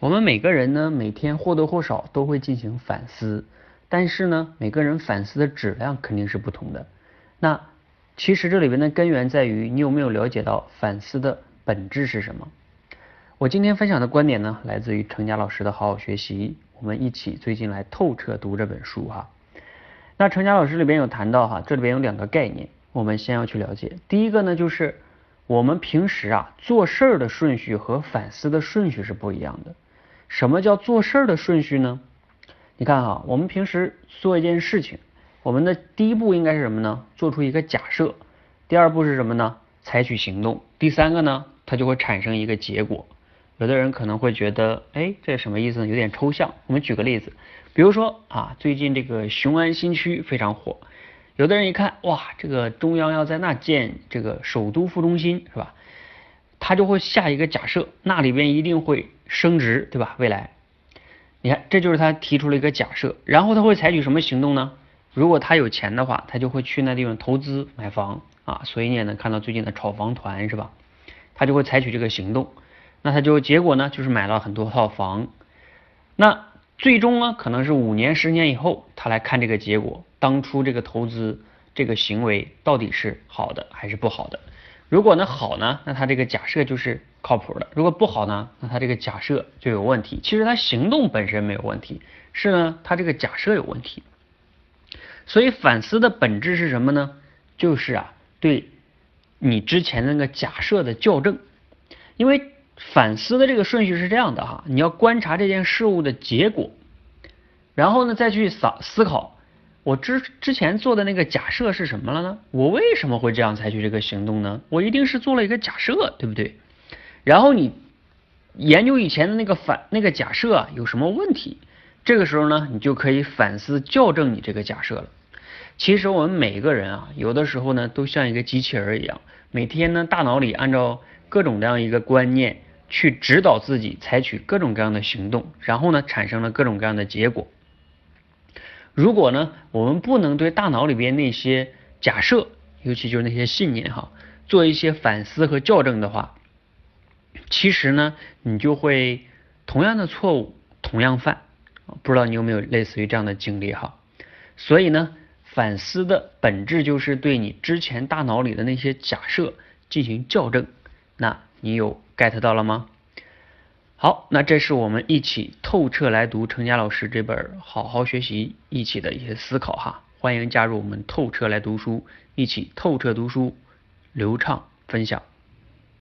我们每个人呢，每天或多或少都会进行反思，但是呢，每个人反思的质量肯定是不同的。那其实这里边的根源在于你有没有了解到反思的本质是什么？我今天分享的观点呢，来自于程佳老师的好好学习，我们一起最近来透彻读这本书哈。那程佳老师里边有谈到哈，这里边有两个概念，我们先要去了解。第一个呢，就是我们平时啊做事儿的顺序和反思的顺序是不一样的。什么叫做事儿的顺序呢？你看哈，我们平时做一件事情，我们的第一步应该是什么呢？做出一个假设。第二步是什么呢？采取行动。第三个呢，它就会产生一个结果。有的人可能会觉得，哎，这什么意思呢？有点抽象。我们举个例子，比如说啊，最近这个雄安新区非常火，有的人一看，哇，这个中央要在那建这个首都副中心，是吧？他就会下一个假设，那里边一定会升值，对吧？未来，你看，这就是他提出了一个假设，然后他会采取什么行动呢？如果他有钱的话，他就会去那地方投资买房啊。所以你也能看到最近的炒房团，是吧？他就会采取这个行动，那他就结果呢，就是买了很多套房。那最终呢，可能是五年、十年以后，他来看这个结果，当初这个投资这个行为到底是好的还是不好的？如果呢好呢，那他这个假设就是靠谱的；如果不好呢，那他这个假设就有问题。其实他行动本身没有问题，是呢他这个假设有问题。所以反思的本质是什么呢？就是啊，对你之前那个假设的校正。因为反思的这个顺序是这样的哈，你要观察这件事物的结果，然后呢再去思思考。我之之前做的那个假设是什么了呢？我为什么会这样采取这个行动呢？我一定是做了一个假设，对不对？然后你研究以前的那个反那个假设啊有什么问题？这个时候呢，你就可以反思校正你这个假设了。其实我们每一个人啊，有的时候呢，都像一个机器人一样，每天呢，大脑里按照各种各样一个观念去指导自己采取各种各样的行动，然后呢，产生了各种各样的结果。如果呢，我们不能对大脑里边那些假设，尤其就是那些信念哈，做一些反思和校正的话，其实呢，你就会同样的错误同样犯。不知道你有没有类似于这样的经历哈？所以呢，反思的本质就是对你之前大脑里的那些假设进行校正。那你有 get 到了吗？好，那这是我们一起透彻来读程佳老师这本《好好学习》一起的一些思考哈，欢迎加入我们透彻来读书，一起透彻读书，流畅分享。